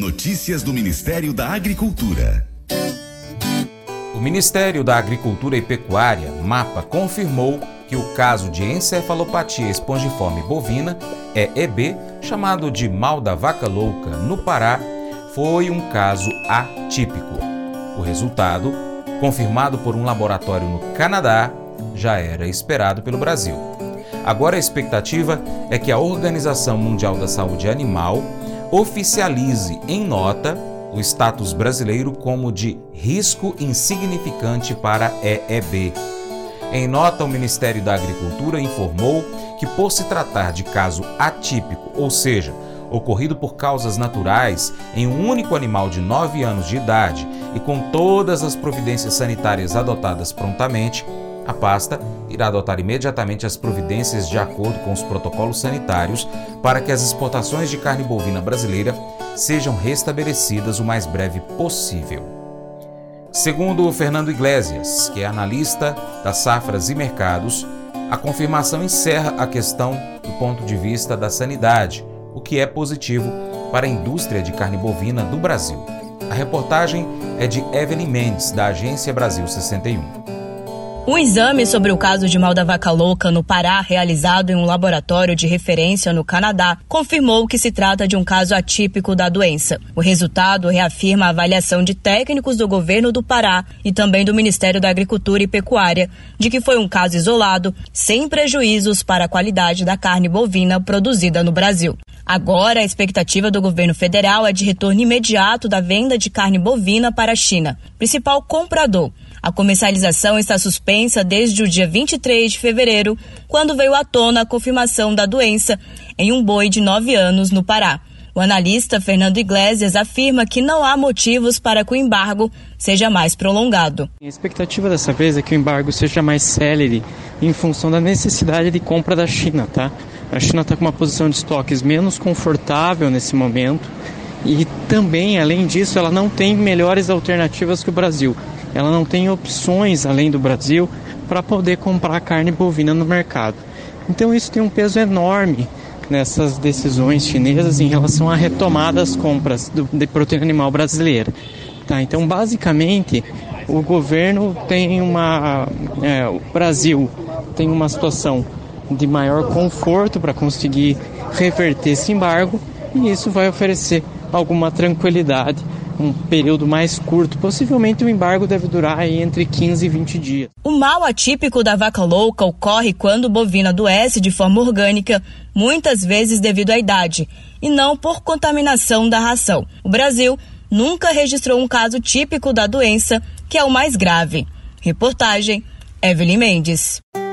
Notícias do Ministério da Agricultura. O Ministério da Agricultura e Pecuária, MAPA, confirmou que o caso de encefalopatia espongiforme bovina, EEB, chamado de mal da vaca louca, no Pará, foi um caso atípico. O resultado, confirmado por um laboratório no Canadá, já era esperado pelo Brasil. Agora a expectativa é que a Organização Mundial da Saúde Animal oficialize em nota o status brasileiro como de risco insignificante para EEB. Em nota, o Ministério da Agricultura informou que, por se tratar de caso atípico, ou seja, ocorrido por causas naturais em um único animal de 9 anos de idade e com todas as providências sanitárias adotadas prontamente, a pasta irá adotar imediatamente as providências de acordo com os protocolos sanitários para que as exportações de carne bovina brasileira sejam restabelecidas o mais breve possível. Segundo Fernando Iglesias, que é analista das safras e mercados, a confirmação encerra a questão do ponto de vista da sanidade, o que é positivo para a indústria de carne bovina do Brasil. A reportagem é de Evelyn Mendes, da Agência Brasil 61. Um exame sobre o caso de mal da vaca louca no Pará, realizado em um laboratório de referência no Canadá, confirmou que se trata de um caso atípico da doença. O resultado reafirma a avaliação de técnicos do governo do Pará e também do Ministério da Agricultura e Pecuária de que foi um caso isolado, sem prejuízos para a qualidade da carne bovina produzida no Brasil. Agora, a expectativa do governo federal é de retorno imediato da venda de carne bovina para a China, principal comprador a comercialização está suspensa desde o dia 23 de fevereiro, quando veio à tona a confirmação da doença em um boi de 9 anos no Pará. O analista Fernando Iglesias afirma que não há motivos para que o embargo seja mais prolongado. A expectativa dessa vez é que o embargo seja mais célere em função da necessidade de compra da China, tá? A China está com uma posição de estoques menos confortável nesse momento e também, além disso, ela não tem melhores alternativas que o Brasil ela não tem opções além do Brasil para poder comprar carne bovina no mercado. Então isso tem um peso enorme nessas decisões chinesas em relação à retomada das compras de proteína animal brasileira. Tá, então basicamente o governo tem uma, é, o Brasil tem uma situação de maior conforto para conseguir reverter esse embargo e isso vai oferecer alguma tranquilidade um período mais curto. Possivelmente o embargo deve durar entre 15 e 20 dias. O mal atípico da vaca louca ocorre quando o bovino adoece de forma orgânica, muitas vezes devido à idade, e não por contaminação da ração. O Brasil nunca registrou um caso típico da doença, que é o mais grave. Reportagem Evelyn Mendes.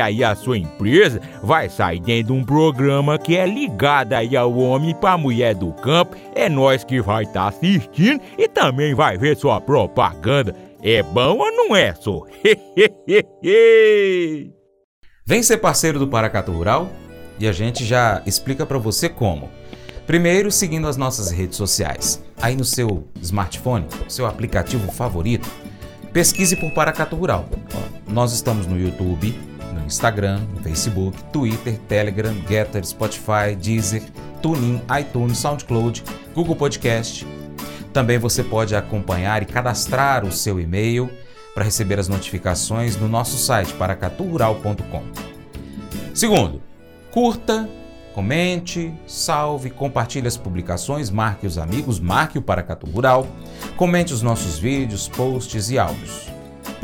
aí a sua empresa vai sair dentro de um programa que é ligado aí ao homem para mulher do campo. É nós que vai estar tá assistindo e também vai ver sua propaganda. É bom ou não é, só? Vem ser parceiro do Paracatu Rural e a gente já explica para você como. Primeiro, seguindo as nossas redes sociais. Aí no seu smartphone, seu aplicativo favorito, pesquise por Paracatu Rural. Nós estamos no YouTube, Instagram, Facebook, Twitter, Telegram, Getter, Spotify, Deezer, TuneIn, iTunes, SoundCloud, Google Podcast. Também você pode acompanhar e cadastrar o seu e-mail para receber as notificações no nosso site paracaturural.com. Segundo, curta, comente, salve, compartilhe as publicações, marque os amigos, marque o Paracatu Rural, comente os nossos vídeos, posts e áudios.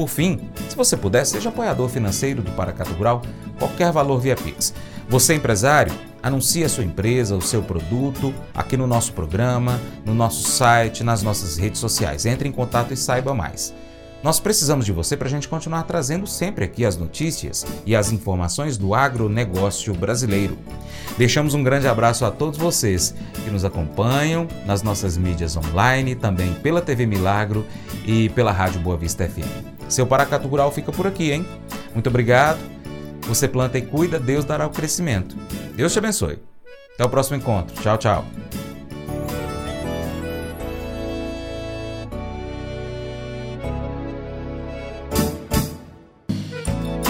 Por fim, se você puder, seja apoiador financeiro do Paracatu Rural, qualquer valor via Pix. Você, empresário, anuncie a sua empresa, o seu produto aqui no nosso programa, no nosso site, nas nossas redes sociais. Entre em contato e saiba mais. Nós precisamos de você para a gente continuar trazendo sempre aqui as notícias e as informações do agronegócio brasileiro. Deixamos um grande abraço a todos vocês que nos acompanham nas nossas mídias online, também pela TV Milagro e pela Rádio Boa Vista FM. Seu Paracatu Rural fica por aqui, hein? Muito obrigado. Você planta e cuida, Deus dará o crescimento. Deus te abençoe. Até o próximo encontro. Tchau, tchau.